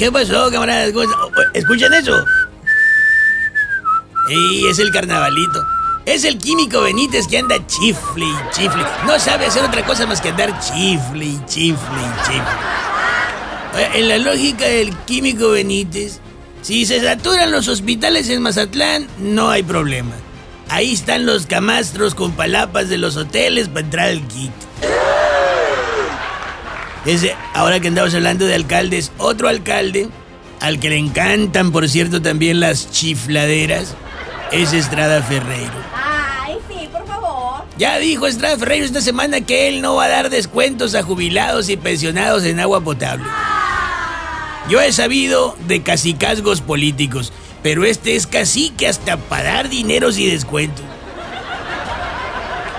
¿Qué pasó, camaradas? ¿Cómo está? ¿Escuchan eso? Y es el carnavalito. Es el químico Benítez que anda chifle y chifle. No sabe hacer otra cosa más que andar chifle y chifle y chifle. En la lógica del químico Benítez, si se saturan los hospitales en Mazatlán, no hay problema. Ahí están los camastros con palapas de los hoteles para entrar al kit. Ese, ahora que andamos hablando de alcaldes, otro alcalde, al que le encantan, por cierto, también las chifladeras, es Estrada Ferreiro. Ay, sí, por favor. Ya dijo Estrada Ferreiro esta semana que él no va a dar descuentos a jubilados y pensionados en agua potable. Yo he sabido de cacicazgos políticos, pero este es cacique hasta para dar dineros y descuentos.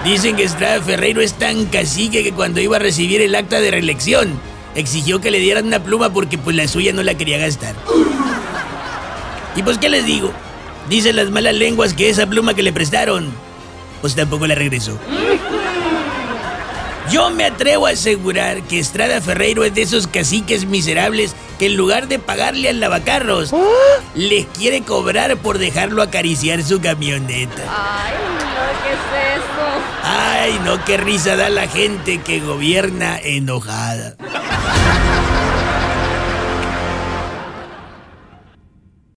Dicen que Estrada Ferreiro es tan cacique que cuando iba a recibir el acta de reelección, exigió que le dieran una pluma porque pues la suya no la quería gastar. Y pues, ¿qué les digo? Dicen las malas lenguas que esa pluma que le prestaron, pues tampoco la regresó. Yo me atrevo a asegurar que Estrada Ferreiro es de esos caciques miserables que en lugar de pagarle al lavacarros, les quiere cobrar por dejarlo acariciar su camioneta. ¿qué es eso? Ay, no, qué risa da la gente que gobierna enojada.